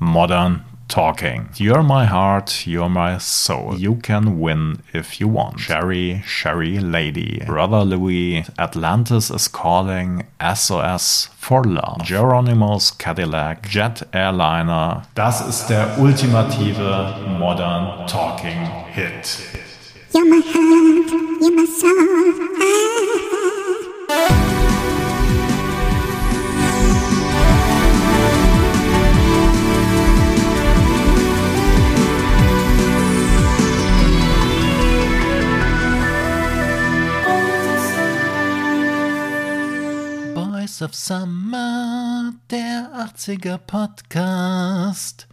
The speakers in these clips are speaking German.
Modern Talking. You're my heart, you're my soul. You can win if you want. Sherry, Sherry Lady. Brother Louis, Atlantis is calling. SOS for Love. Geronimo's Cadillac, Jet Airliner. Das ist der ultimative Modern Talking Hit. You're my heart, you're my soul. Of Summer, der 80er Podcast,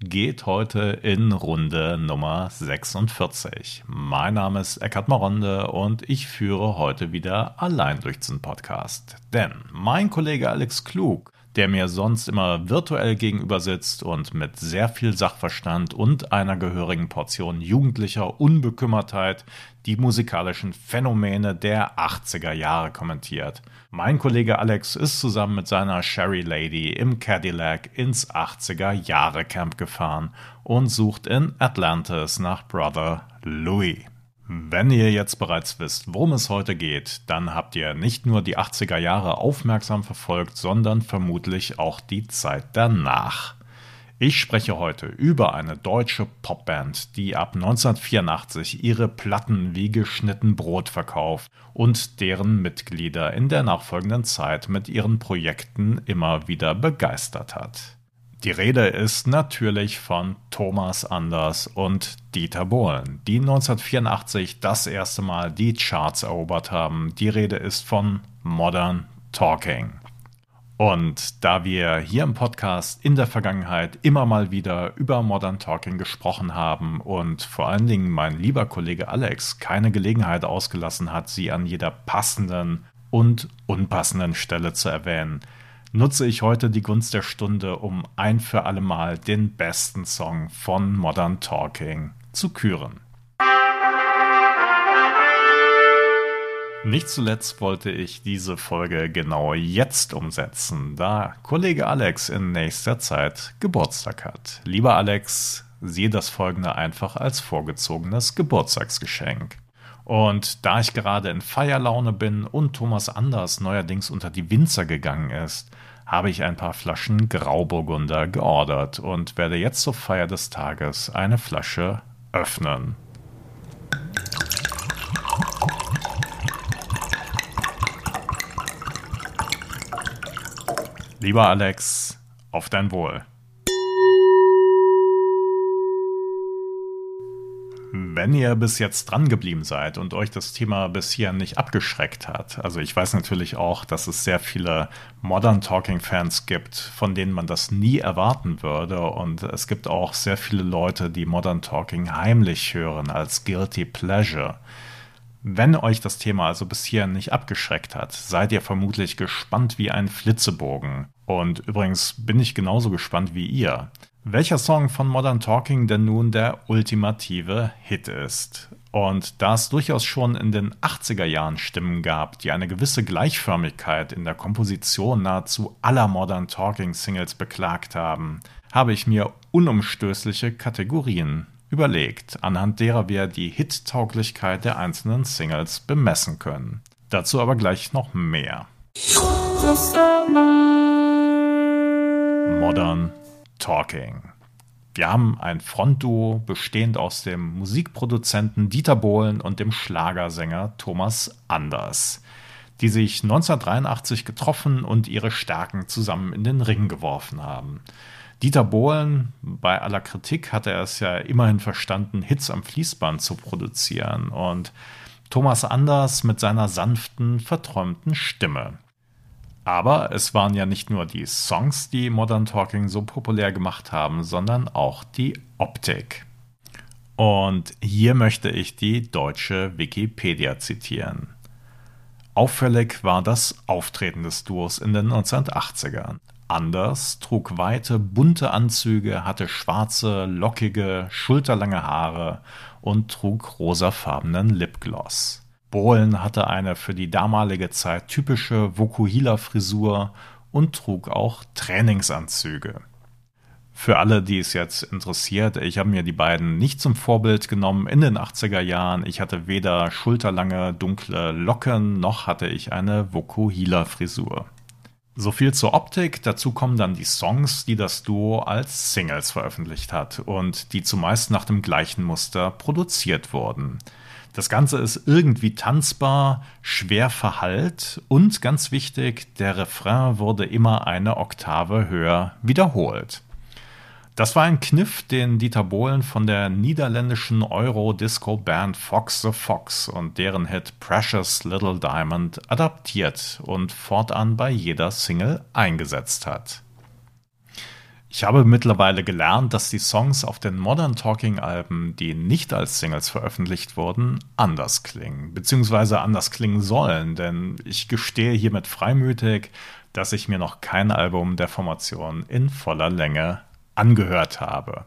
geht heute in Runde Nummer 46. Mein Name ist Eckhard Maronde und ich führe heute wieder allein durch den Podcast. Denn mein Kollege Alex Klug der mir sonst immer virtuell gegenüber sitzt und mit sehr viel Sachverstand und einer gehörigen Portion jugendlicher Unbekümmertheit die musikalischen Phänomene der 80er Jahre kommentiert. Mein Kollege Alex ist zusammen mit seiner Sherry Lady im Cadillac ins 80er Jahre Camp gefahren und sucht in Atlantis nach Brother Louis. Wenn ihr jetzt bereits wisst, worum es heute geht, dann habt ihr nicht nur die 80er Jahre aufmerksam verfolgt, sondern vermutlich auch die Zeit danach. Ich spreche heute über eine deutsche Popband, die ab 1984 ihre Platten wie geschnitten Brot verkauft und deren Mitglieder in der nachfolgenden Zeit mit ihren Projekten immer wieder begeistert hat. Die Rede ist natürlich von Thomas Anders und Dieter Bohlen, die 1984 das erste Mal die Charts erobert haben. Die Rede ist von Modern Talking. Und da wir hier im Podcast in der Vergangenheit immer mal wieder über Modern Talking gesprochen haben und vor allen Dingen mein lieber Kollege Alex keine Gelegenheit ausgelassen hat, sie an jeder passenden und unpassenden Stelle zu erwähnen, nutze ich heute die Gunst der Stunde, um ein für alle Mal den besten Song von Modern Talking zu küren. Nicht zuletzt wollte ich diese Folge genau jetzt umsetzen, da Kollege Alex in nächster Zeit Geburtstag hat. Lieber Alex, siehe das folgende einfach als vorgezogenes Geburtstagsgeschenk. Und da ich gerade in Feierlaune bin und Thomas Anders neuerdings unter die Winzer gegangen ist, habe ich ein paar Flaschen Grauburgunder geordert und werde jetzt zur Feier des Tages eine Flasche öffnen. Lieber Alex, auf dein Wohl. Wenn ihr bis jetzt dran geblieben seid und euch das Thema bisher nicht abgeschreckt hat, also ich weiß natürlich auch, dass es sehr viele Modern Talking Fans gibt, von denen man das nie erwarten würde und es gibt auch sehr viele Leute, die Modern Talking heimlich hören als Guilty Pleasure. Wenn euch das Thema also bisher nicht abgeschreckt hat, seid ihr vermutlich gespannt wie ein Flitzebogen. Und übrigens bin ich genauso gespannt wie ihr welcher Song von Modern Talking denn nun der ultimative Hit ist. Und da es durchaus schon in den 80er Jahren Stimmen gab, die eine gewisse Gleichförmigkeit in der Komposition nahezu aller Modern Talking Singles beklagt haben, habe ich mir unumstößliche Kategorien überlegt, anhand derer wir die Hit-Tauglichkeit der einzelnen Singles bemessen können. Dazu aber gleich noch mehr. Modern Talking. Wir haben ein Frontduo bestehend aus dem Musikproduzenten Dieter Bohlen und dem Schlagersänger Thomas Anders, die sich 1983 getroffen und ihre Stärken zusammen in den Ring geworfen haben. Dieter Bohlen, bei aller Kritik hat er es ja immerhin verstanden, Hits am Fließband zu produzieren und Thomas Anders mit seiner sanften, verträumten Stimme. Aber es waren ja nicht nur die Songs, die Modern Talking so populär gemacht haben, sondern auch die Optik. Und hier möchte ich die deutsche Wikipedia zitieren. Auffällig war das Auftreten des Duos in den 1980ern. Anders trug weite, bunte Anzüge, hatte schwarze, lockige, schulterlange Haare und trug rosafarbenen Lipgloss. Bohlen hatte eine für die damalige Zeit typische Vokuhila-Frisur und trug auch Trainingsanzüge. Für alle, die es jetzt interessiert, ich habe mir die beiden nicht zum Vorbild genommen in den 80er Jahren. Ich hatte weder schulterlange dunkle Locken noch hatte ich eine Vokuhila-Frisur. So viel zur Optik. Dazu kommen dann die Songs, die das Duo als Singles veröffentlicht hat und die zumeist nach dem gleichen Muster produziert wurden. Das Ganze ist irgendwie tanzbar, schwer verhallt und ganz wichtig, der Refrain wurde immer eine Oktave höher wiederholt. Das war ein Kniff, den Dieter Bohlen von der niederländischen Euro-Disco-Band Fox the Fox und deren Hit Precious Little Diamond adaptiert und fortan bei jeder Single eingesetzt hat. Ich habe mittlerweile gelernt, dass die Songs auf den Modern Talking Alben, die nicht als Singles veröffentlicht wurden, anders klingen, beziehungsweise anders klingen sollen, denn ich gestehe hiermit freimütig, dass ich mir noch kein Album der Formation in voller Länge angehört habe.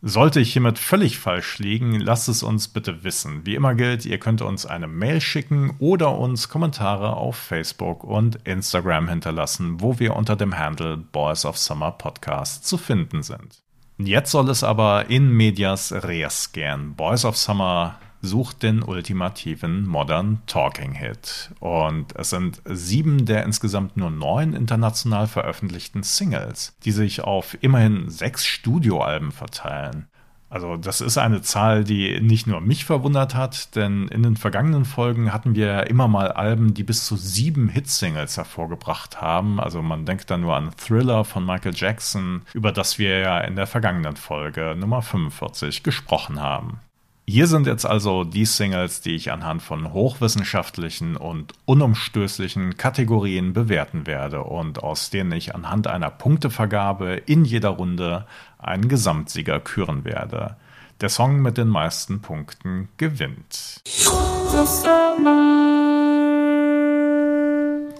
Sollte ich hiermit völlig falsch liegen, lasst es uns bitte wissen. Wie immer gilt, ihr könnt uns eine Mail schicken oder uns Kommentare auf Facebook und Instagram hinterlassen, wo wir unter dem Handle Boys of Summer Podcast zu finden sind. Jetzt soll es aber in medias res gehen. Boys of Summer sucht den ultimativen Modern Talking Hit. Und es sind sieben der insgesamt nur neun international veröffentlichten Singles, die sich auf immerhin sechs Studioalben verteilen. Also das ist eine Zahl, die nicht nur mich verwundert hat, denn in den vergangenen Folgen hatten wir immer mal Alben, die bis zu sieben Hitsingles hervorgebracht haben. Also man denkt da nur an Thriller von Michael Jackson, über das wir ja in der vergangenen Folge Nummer 45 gesprochen haben. Hier sind jetzt also die Singles, die ich anhand von hochwissenschaftlichen und unumstößlichen Kategorien bewerten werde und aus denen ich anhand einer Punktevergabe in jeder Runde einen Gesamtsieger küren werde. Der Song mit den meisten Punkten gewinnt.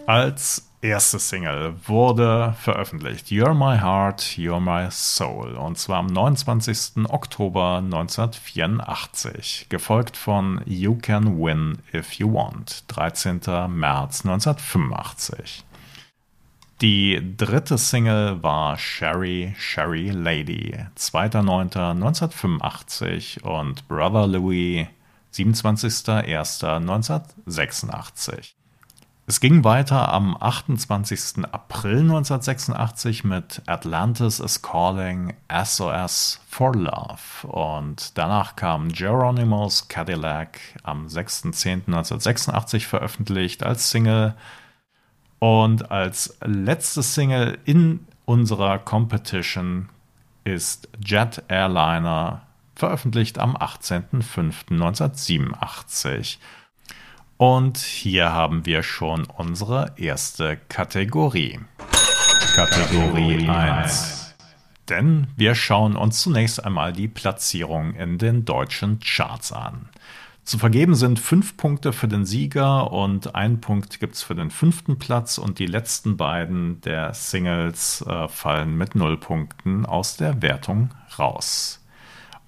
Als erste Single wurde veröffentlicht. You're My Heart, You're My Soul. Und zwar am 29. Oktober 1984. Gefolgt von You Can Win If You Want. 13. März 1985. Die dritte Single war Sherry, Sherry Lady. 2.9.1985 und Brother Louis. 27.01.1986. Es ging weiter am 28. April 1986 mit Atlantis is Calling SOS for Love und danach kam Geronimo's Cadillac am 6.10.1986 veröffentlicht als Single und als letzte Single in unserer Competition ist Jet Airliner veröffentlicht am 18.05.1987 und hier haben wir schon unsere erste Kategorie. Kategorie 1. Denn wir schauen uns zunächst einmal die Platzierung in den deutschen Charts an. Zu vergeben sind fünf Punkte für den Sieger und ein Punkt gibt es für den fünften Platz und die letzten beiden der Singles äh, fallen mit null Punkten aus der Wertung raus.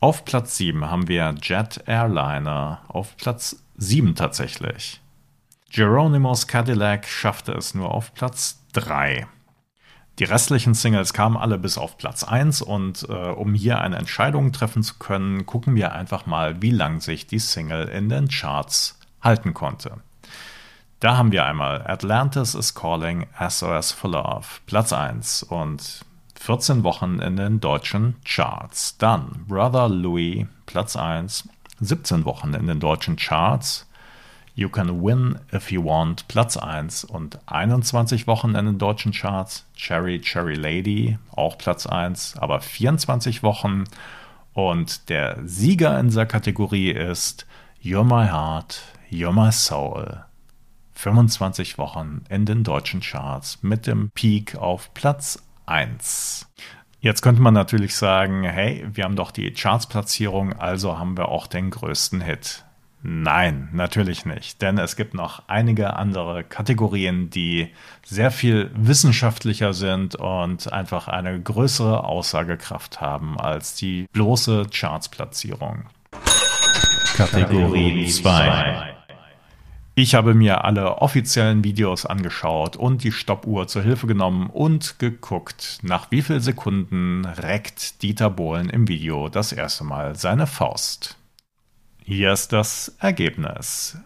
Auf Platz 7 haben wir Jet Airliner, auf Platz 7 tatsächlich. Geronimo's Cadillac schaffte es nur auf Platz 3. Die restlichen Singles kamen alle bis auf Platz 1 und äh, um hier eine Entscheidung treffen zu können, gucken wir einfach mal, wie lang sich die Single in den Charts halten konnte. Da haben wir einmal Atlantis is Calling SOS for Love, Platz 1 und 14 Wochen in den deutschen Charts. Dann Brother Louis, Platz 1, 17 Wochen in den deutschen Charts. You Can Win If You Want, Platz 1 und 21 Wochen in den deutschen Charts. Cherry Cherry Lady, auch Platz 1, aber 24 Wochen. Und der Sieger in dieser Kategorie ist You're My Heart, You're My Soul. 25 Wochen in den deutschen Charts mit dem Peak auf Platz 1. Jetzt könnte man natürlich sagen, hey, wir haben doch die Chartsplatzierung, also haben wir auch den größten Hit. Nein, natürlich nicht, denn es gibt noch einige andere Kategorien, die sehr viel wissenschaftlicher sind und einfach eine größere Aussagekraft haben als die bloße Chartsplatzierung. Kategorie 2. Ich habe mir alle offiziellen Videos angeschaut und die Stoppuhr zur Hilfe genommen und geguckt, nach wie vielen Sekunden reckt Dieter Bohlen im Video das erste Mal seine Faust. Hier ist das Ergebnis.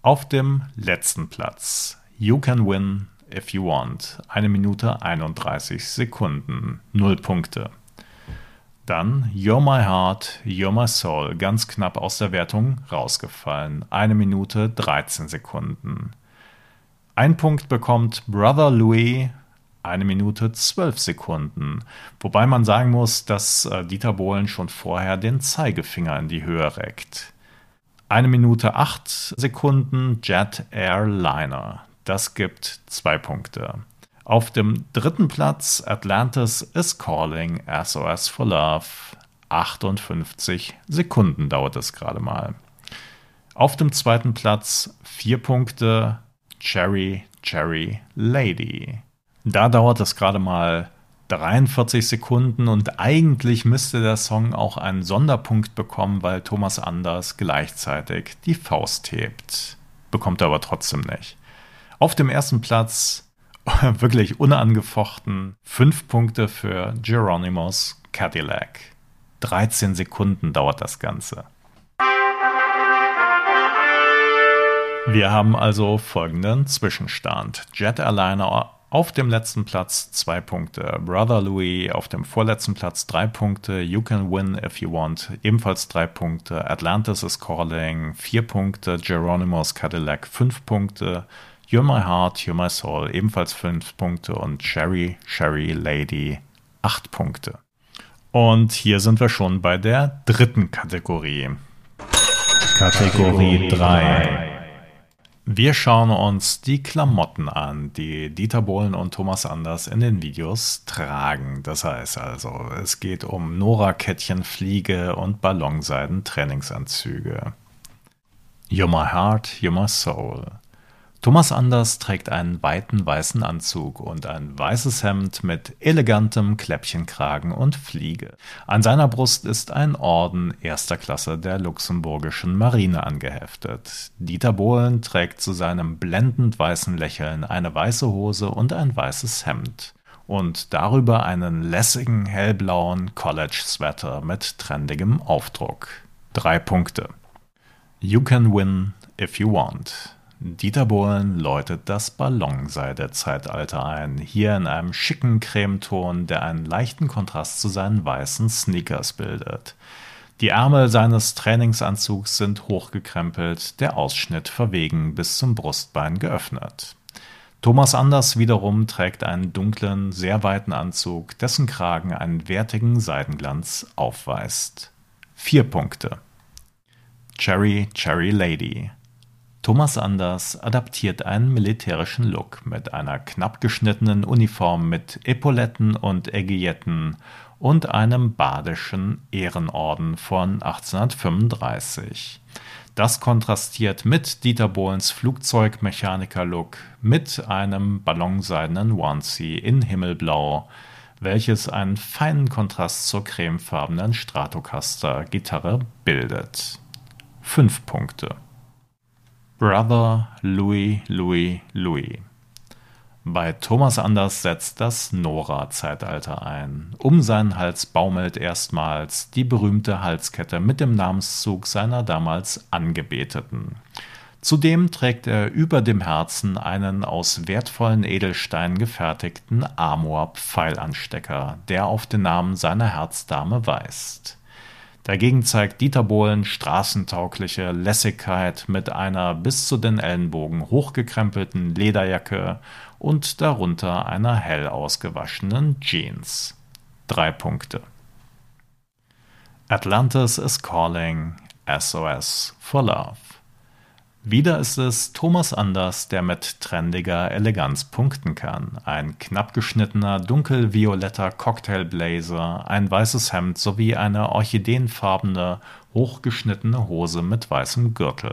Auf dem letzten Platz. You can win if you want. Eine Minute 31 Sekunden. Null Punkte. Dann You're My Heart, You're My Soul, ganz knapp aus der Wertung rausgefallen. Eine Minute 13 Sekunden. Ein Punkt bekommt Brother Louis, eine Minute 12 Sekunden. Wobei man sagen muss, dass äh, Dieter Bohlen schon vorher den Zeigefinger in die Höhe reckt. Eine Minute 8 Sekunden Jet Airliner. Das gibt zwei Punkte. Auf dem dritten Platz Atlantis is Calling SOS for Love. 58 Sekunden dauert es gerade mal. Auf dem zweiten Platz vier Punkte Cherry Cherry Lady. Da dauert es gerade mal 43 Sekunden und eigentlich müsste der Song auch einen Sonderpunkt bekommen, weil Thomas Anders gleichzeitig die Faust hebt. Bekommt er aber trotzdem nicht. Auf dem ersten Platz wirklich unangefochten. Fünf Punkte für Geronimo's Cadillac. 13 Sekunden dauert das Ganze. Wir haben also folgenden Zwischenstand. Jet Airliner auf dem letzten Platz zwei Punkte, Brother Louis auf dem vorletzten Platz drei Punkte, You Can Win If You Want ebenfalls drei Punkte, Atlantis is Calling vier Punkte, Geronimo's Cadillac fünf Punkte, You're My Heart, You're My Soul ebenfalls 5 Punkte und Sherry, Sherry Lady 8 Punkte. Und hier sind wir schon bei der dritten Kategorie. Kategorie 3. Wir schauen uns die Klamotten an, die Dieter Bohlen und Thomas Anders in den Videos tragen. Das heißt also, es geht um Nora-Kettchen, Fliege und Ballonseiden-Trainingsanzüge. You're my heart, you're my soul. Thomas Anders trägt einen weiten weißen Anzug und ein weißes Hemd mit elegantem Kläppchenkragen und Fliege. An seiner Brust ist ein Orden erster Klasse der luxemburgischen Marine angeheftet. Dieter Bohlen trägt zu seinem blendend weißen Lächeln eine weiße Hose und ein weißes Hemd und darüber einen lässigen hellblauen College-Sweater mit trendigem Aufdruck. Drei Punkte. You can win if you want. Dieter Bohlen läutet das Ballonseide-Zeitalter ein, hier in einem schicken Cremeton, der einen leichten Kontrast zu seinen weißen Sneakers bildet. Die Ärmel seines Trainingsanzugs sind hochgekrempelt, der Ausschnitt verwegen bis zum Brustbein geöffnet. Thomas Anders wiederum trägt einen dunklen, sehr weiten Anzug, dessen Kragen einen wertigen Seidenglanz aufweist. Vier Punkte. Cherry Cherry Lady Thomas Anders adaptiert einen militärischen Look mit einer knapp geschnittenen Uniform mit Epauletten und Ägietten und einem badischen Ehrenorden von 1835. Das kontrastiert mit Dieter Bohlens Flugzeugmechaniker-Look mit einem ballonseidenen Onesie in Himmelblau, welches einen feinen Kontrast zur cremefarbenen Stratocaster-Gitarre bildet. Fünf Punkte. Brother Louis Louis Louis. Bei Thomas Anders setzt das Nora-Zeitalter ein. Um seinen Hals baumelt erstmals die berühmte Halskette mit dem Namenszug seiner damals Angebeteten. Zudem trägt er über dem Herzen einen aus wertvollen Edelsteinen gefertigten Amor-Pfeilanstecker, der auf den Namen seiner Herzdame weist. Dagegen zeigt Dieter Bohlen straßentaugliche Lässigkeit mit einer bis zu den Ellenbogen hochgekrempelten Lederjacke und darunter einer hell ausgewaschenen Jeans. Drei Punkte. Atlantis is calling SOS for Love. Wieder ist es Thomas Anders, der mit trendiger Eleganz punkten kann. Ein knapp geschnittener, dunkelvioletter Cocktailblazer, ein weißes Hemd sowie eine orchideenfarbene, hochgeschnittene Hose mit weißem Gürtel.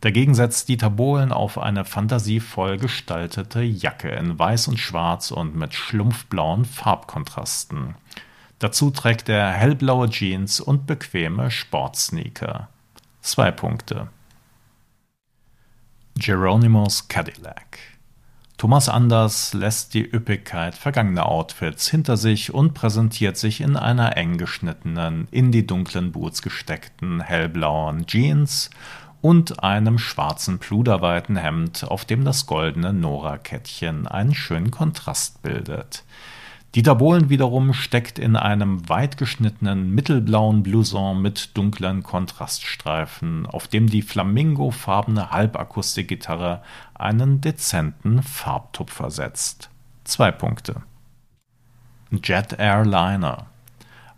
Dagegen setzt Dieter Bohlen auf eine fantasievoll gestaltete Jacke in weiß und schwarz und mit schlumpfblauen Farbkontrasten. Dazu trägt er hellblaue Jeans und bequeme Sportsneaker. Zwei Punkte. Geronimo's Cadillac. Thomas Anders lässt die Üppigkeit vergangener Outfits hinter sich und präsentiert sich in einer eng geschnittenen, in die dunklen Boots gesteckten hellblauen Jeans und einem schwarzen pluderweiten Hemd, auf dem das goldene Nora-Kettchen einen schönen Kontrast bildet. Dieter Bohlen wiederum steckt in einem weit geschnittenen mittelblauen Blouson mit dunklen Kontraststreifen, auf dem die flamingofarbene Halbakustikgitarre einen dezenten Farbtupfer setzt. Zwei Punkte. Jet Airliner.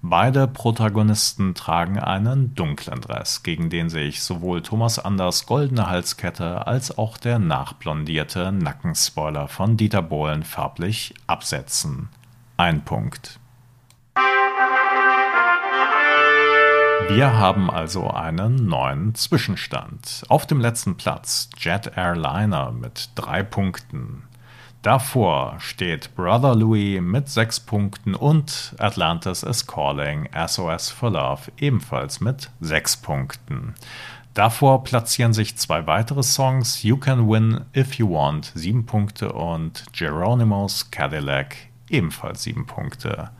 Beide Protagonisten tragen einen dunklen Dress, gegen den sich sowohl Thomas Anders goldene Halskette als auch der nachblondierte Nackenspoiler von Dieter Bohlen farblich absetzen. Ein Punkt. Wir haben also einen neuen Zwischenstand. Auf dem letzten Platz Jet Airliner mit drei Punkten. Davor steht Brother Louis mit sechs Punkten und Atlantis is Calling SOS for Love ebenfalls mit sechs Punkten. Davor platzieren sich zwei weitere Songs, You Can Win If You Want, sieben Punkte und Geronimo's Cadillac ebenfalls sieben Punkte.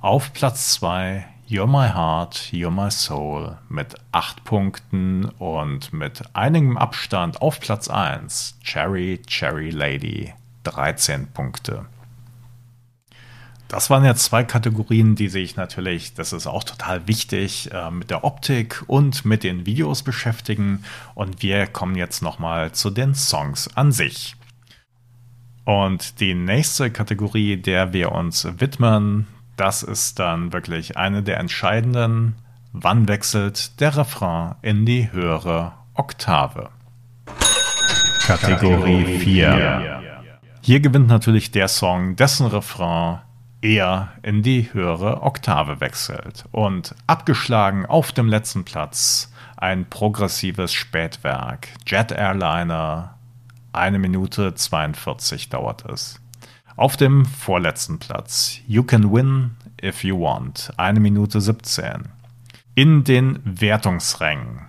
Auf Platz 2 You're My Heart, You're My Soul mit acht Punkten und mit einigem Abstand auf Platz 1 Cherry Cherry Lady 13 Punkte. Das waren jetzt zwei Kategorien, die sich natürlich, das ist auch total wichtig, äh, mit der Optik und mit den Videos beschäftigen. Und wir kommen jetzt nochmal zu den Songs an sich. Und die nächste Kategorie, der wir uns widmen, das ist dann wirklich eine der entscheidenden. Wann wechselt der Refrain in die höhere Oktave? Kategorie 4. Hier gewinnt natürlich der Song, dessen Refrain eher in die höhere Oktave wechselt. Und abgeschlagen auf dem letzten Platz ein progressives Spätwerk, Jet Airliner eine Minute 42 dauert es. Auf dem vorletzten Platz You Can Win If You Want, eine Minute 17. In den Wertungsrängen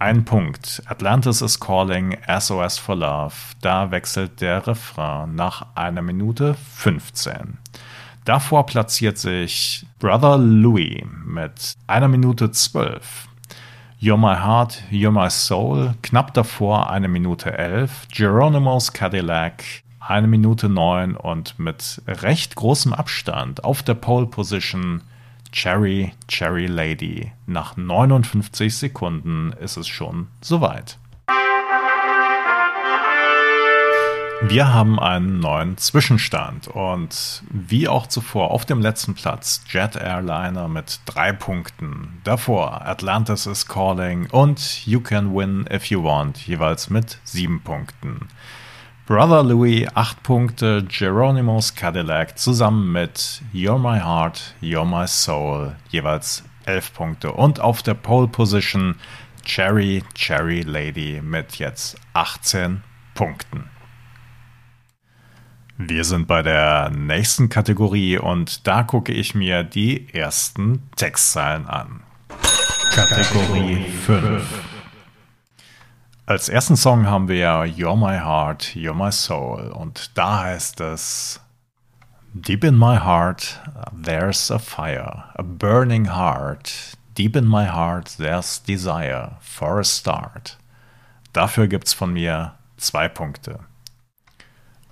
ein Punkt. Atlantis is Calling, SOS for Love. Da wechselt der Refrain nach einer Minute 15. Davor platziert sich Brother Louis mit einer Minute 12. You're My Heart, You're My Soul, knapp davor eine Minute elf, Geronimo's Cadillac eine Minute neun und mit recht großem Abstand auf der Pole Position Cherry Cherry Lady. Nach 59 Sekunden ist es schon soweit. Wir haben einen neuen Zwischenstand und wie auch zuvor auf dem letzten Platz Jet Airliner mit drei Punkten. Davor Atlantis is Calling und You Can Win If You Want jeweils mit sieben Punkten. Brother Louis acht Punkte, Geronimo's Cadillac zusammen mit You're My Heart, You're My Soul jeweils elf Punkte und auf der Pole Position Cherry Cherry Lady mit jetzt 18 Punkten. Wir sind bei der nächsten Kategorie und da gucke ich mir die ersten Textzeilen an. Kategorie 5. Als ersten Song haben wir You're My Heart, You're My Soul und da heißt es Deep in my heart there's a fire, a burning heart. Deep in my heart there's desire for a start. Dafür gibt's von mir zwei Punkte.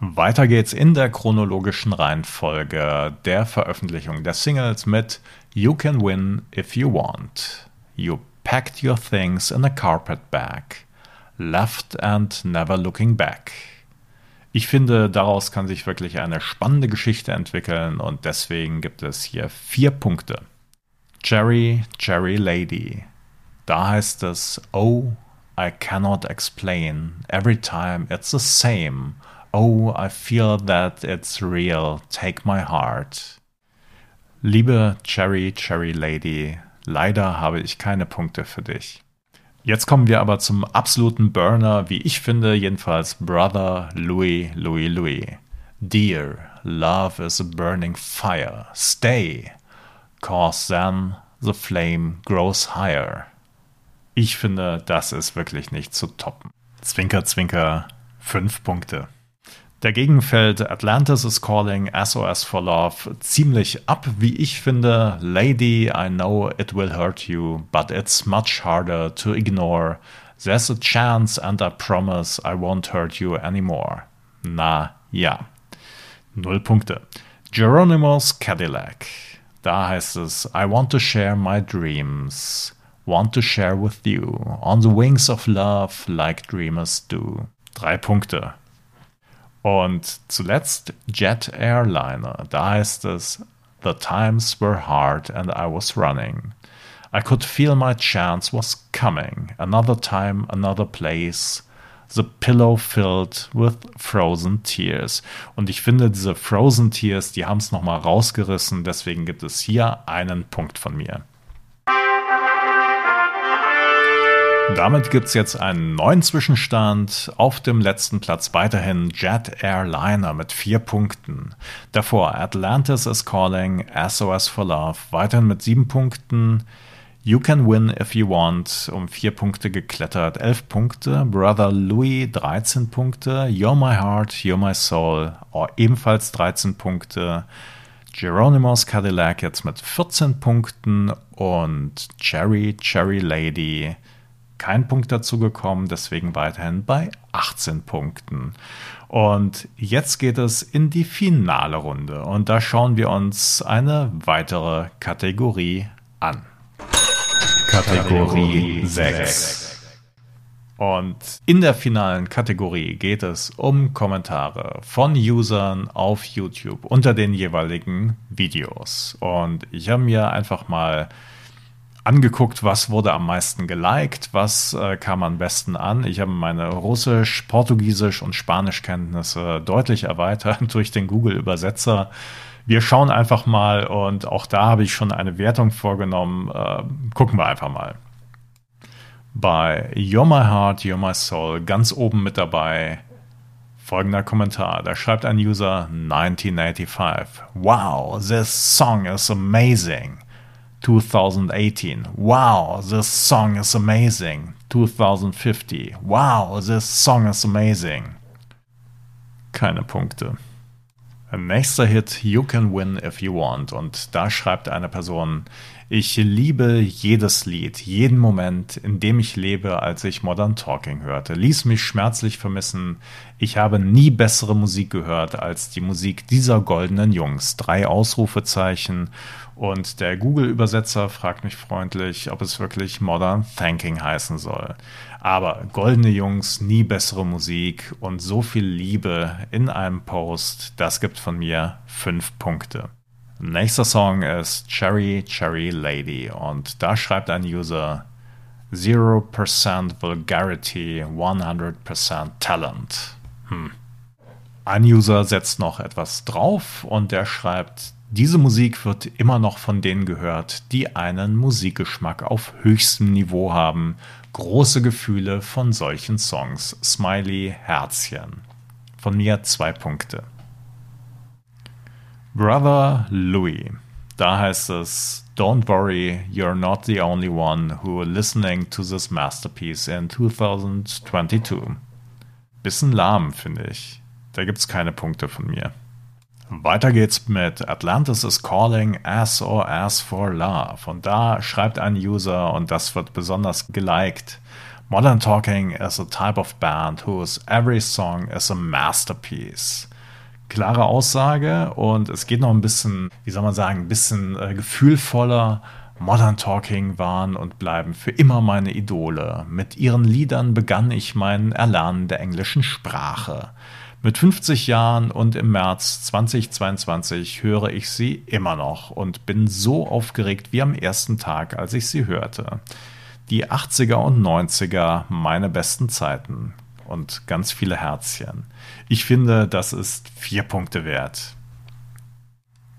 Weiter geht's in der chronologischen Reihenfolge der Veröffentlichung der Singles mit You Can Win If You Want. You packed your things in a carpet bag. Left and never looking back. Ich finde, daraus kann sich wirklich eine spannende Geschichte entwickeln und deswegen gibt es hier vier Punkte. Jerry, Jerry Lady. Da heißt es, Oh, I cannot explain. Every time it's the same. Oh, I feel that it's real. Take my heart. Liebe Cherry, Cherry Lady, leider habe ich keine Punkte für dich. Jetzt kommen wir aber zum absoluten Burner, wie ich finde, jedenfalls Brother Louis, Louis, Louis. Dear, love is a burning fire. Stay, cause then the flame grows higher. Ich finde, das ist wirklich nicht zu toppen. Zwinker, Zwinker, fünf Punkte. Dagegen fällt Atlantis is Calling SOS for Love ziemlich ab, wie ich finde. Lady, I know it will hurt you, but it's much harder to ignore. There's a chance and I promise I won't hurt you anymore. Na ja. Null Punkte. Geronimo's Cadillac. Da heißt es, I want to share my dreams. Want to share with you. On the wings of love, like dreamers do. Drei Punkte. Und zuletzt Jet Airliner. Da heißt es, The times were hard and I was running. I could feel my chance was coming. Another time, another place. The Pillow Filled with Frozen Tears. Und ich finde, diese Frozen Tears, die haben es nochmal rausgerissen. Deswegen gibt es hier einen Punkt von mir. Damit gibt es jetzt einen neuen Zwischenstand. Auf dem letzten Platz weiterhin Jet Airliner mit vier Punkten. Davor Atlantis is Calling, SOS for Love, weiterhin mit sieben Punkten. You Can Win If You Want um vier Punkte geklettert, elf Punkte. Brother Louis 13 Punkte. You're My Heart, You're My Soul oh, ebenfalls 13 Punkte. Geronimo's Cadillac jetzt mit 14 Punkten und Cherry, Cherry Lady kein Punkt dazu gekommen, deswegen weiterhin bei 18 Punkten. Und jetzt geht es in die finale Runde und da schauen wir uns eine weitere Kategorie an. Kategorie 6. Und in der finalen Kategorie geht es um Kommentare von Usern auf YouTube unter den jeweiligen Videos. Und ich habe mir einfach mal angeguckt, was wurde am meisten geliked, was äh, kam am besten an. Ich habe meine Russisch, Portugiesisch und Spanischkenntnisse deutlich erweitert durch den Google-Übersetzer wir schauen einfach mal und auch da habe ich schon eine Wertung vorgenommen. Äh, gucken wir einfach mal. Bei You're My Heart, You're My Soul ganz oben mit dabei folgender Kommentar. Da schreibt ein User 1985. Wow, this song is amazing. 2018. Wow, this song is amazing. 2050. Wow, this song is amazing. Keine Punkte. Nächster Hit You Can Win If You Want. Und da schreibt eine Person, ich liebe jedes Lied, jeden Moment, in dem ich lebe, als ich Modern Talking hörte. Ließ mich schmerzlich vermissen. Ich habe nie bessere Musik gehört als die Musik dieser goldenen Jungs. Drei Ausrufezeichen. Und der Google-Übersetzer fragt mich freundlich, ob es wirklich Modern Thanking heißen soll. Aber goldene Jungs, nie bessere Musik und so viel Liebe in einem Post, das gibt von mir fünf Punkte. Nächster Song ist Cherry Cherry Lady und da schreibt ein User 0% Vulgarity, 100% Talent. Hm. Ein User setzt noch etwas drauf und der schreibt, diese Musik wird immer noch von denen gehört, die einen Musikgeschmack auf höchstem Niveau haben große Gefühle von solchen Songs. Smiley Herzchen. Von mir zwei Punkte. Brother Louis. Da heißt es, Don't worry, you're not the only one who listening to this masterpiece in 2022. Bisschen lahm, finde ich. Da gibt's keine Punkte von mir. Weiter geht's mit Atlantis is calling SOS for Love. Und da schreibt ein User, und das wird besonders geliked, Modern Talking is a type of band whose every song is a masterpiece. Klare Aussage und es geht noch ein bisschen, wie soll man sagen, ein bisschen äh, gefühlvoller. Modern Talking waren und bleiben für immer meine Idole. Mit ihren Liedern begann ich mein Erlernen der englischen Sprache. Mit 50 Jahren und im März 2022 höre ich sie immer noch und bin so aufgeregt wie am ersten Tag, als ich sie hörte. Die 80er und 90er, meine besten Zeiten und ganz viele Herzchen. Ich finde, das ist vier Punkte wert.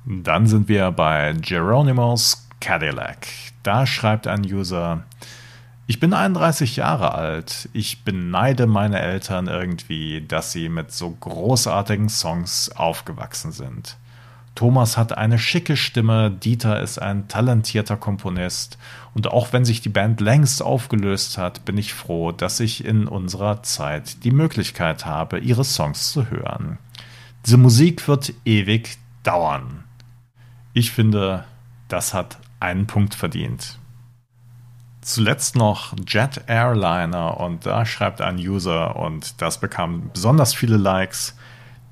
Dann sind wir bei Geronimo's Cadillac. Da schreibt ein User, ich bin 31 Jahre alt. Ich beneide meine Eltern irgendwie, dass sie mit so großartigen Songs aufgewachsen sind. Thomas hat eine schicke Stimme, Dieter ist ein talentierter Komponist und auch wenn sich die Band längst aufgelöst hat, bin ich froh, dass ich in unserer Zeit die Möglichkeit habe, ihre Songs zu hören. Diese Musik wird ewig dauern. Ich finde, das hat einen Punkt verdient. Zuletzt noch Jet Airliner und da schreibt ein User und das bekam besonders viele Likes.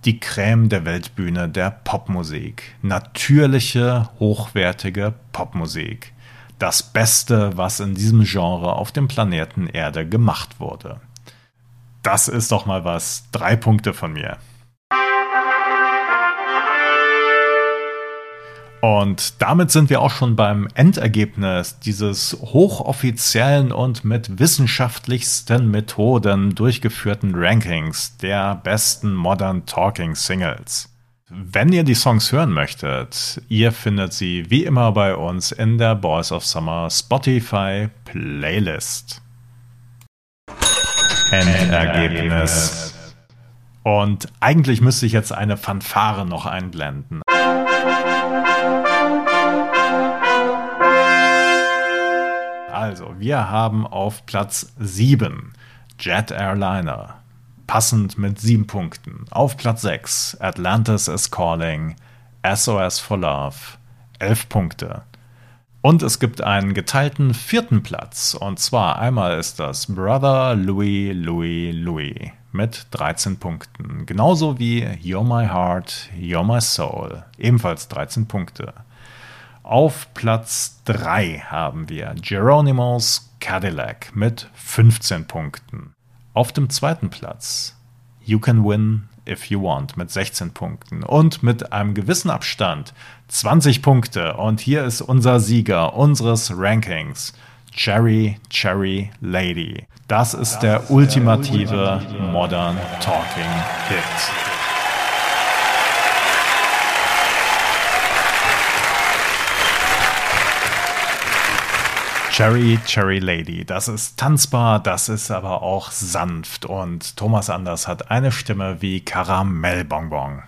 Die Creme der Weltbühne der Popmusik. Natürliche, hochwertige Popmusik. Das Beste, was in diesem Genre auf dem Planeten Erde gemacht wurde. Das ist doch mal was. Drei Punkte von mir. Und damit sind wir auch schon beim Endergebnis dieses hochoffiziellen und mit wissenschaftlichsten Methoden durchgeführten Rankings der besten Modern Talking Singles. Wenn ihr die Songs hören möchtet, ihr findet sie wie immer bei uns in der Boys of Summer Spotify Playlist. Endergebnis. Und eigentlich müsste ich jetzt eine Fanfare noch einblenden. Also, wir haben auf Platz 7 Jet Airliner, passend mit 7 Punkten. Auf Platz 6 Atlantis is Calling, SOS for Love, 11 Punkte. Und es gibt einen geteilten vierten Platz. Und zwar einmal ist das Brother Louis Louis Louis mit 13 Punkten. Genauso wie You're My Heart, You're My Soul, ebenfalls 13 Punkte. Auf Platz 3 haben wir Geronimo's Cadillac mit 15 Punkten. Auf dem zweiten Platz You Can Win If You Want mit 16 Punkten und mit einem gewissen Abstand 20 Punkte. Und hier ist unser Sieger unseres Rankings. Cherry Cherry Lady. Das ist das der ist ultimative der Modern Talking Hit. Cherry, Cherry Lady. Das ist tanzbar, das ist aber auch sanft und Thomas Anders hat eine Stimme wie Karamellbonbon.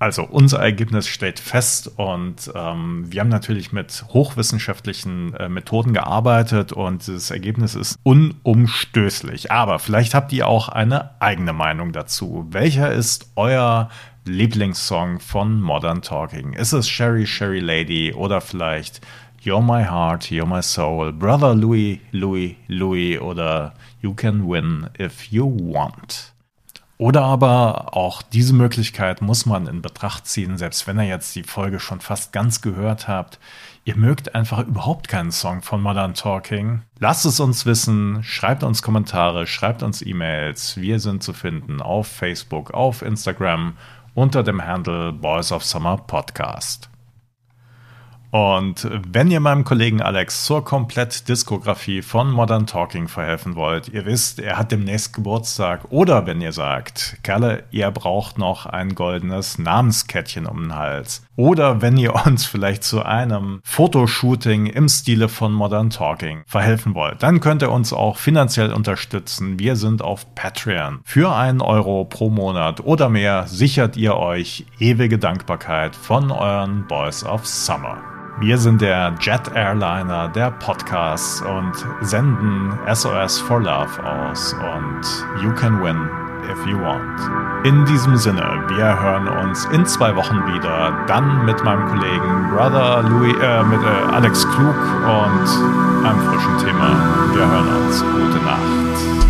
Also unser Ergebnis steht fest und ähm, wir haben natürlich mit hochwissenschaftlichen äh, Methoden gearbeitet und das Ergebnis ist unumstößlich. Aber vielleicht habt ihr auch eine eigene Meinung dazu. Welcher ist euer Lieblingssong von Modern Talking? Ist es Sherry Sherry Lady oder vielleicht You're My Heart, You're My Soul, Brother Louis, Louis, Louis oder You Can Win If You Want. Oder aber auch diese Möglichkeit muss man in Betracht ziehen, selbst wenn ihr jetzt die Folge schon fast ganz gehört habt. Ihr mögt einfach überhaupt keinen Song von Modern Talking. Lasst es uns wissen, schreibt uns Kommentare, schreibt uns E-Mails. Wir sind zu finden auf Facebook, auf Instagram unter dem Handle Boys of Summer Podcast. Und wenn ihr meinem Kollegen Alex zur Komplett-Diskografie von Modern Talking verhelfen wollt, ihr wisst, er hat demnächst Geburtstag. Oder wenn ihr sagt, Kerle, ihr braucht noch ein goldenes Namenskettchen um den Hals. Oder wenn ihr uns vielleicht zu einem Fotoshooting im Stile von Modern Talking verhelfen wollt, dann könnt ihr uns auch finanziell unterstützen. Wir sind auf Patreon. Für einen Euro pro Monat oder mehr sichert ihr euch ewige Dankbarkeit von euren Boys of Summer. Wir sind der Jet Airliner der Podcasts und senden SOS for Love aus und You Can Win If You Want. In diesem Sinne, wir hören uns in zwei Wochen wieder, dann mit meinem Kollegen Brother Louis, äh, mit äh, Alex Klug und einem frischen Thema. Wir hören uns. Gute Nacht.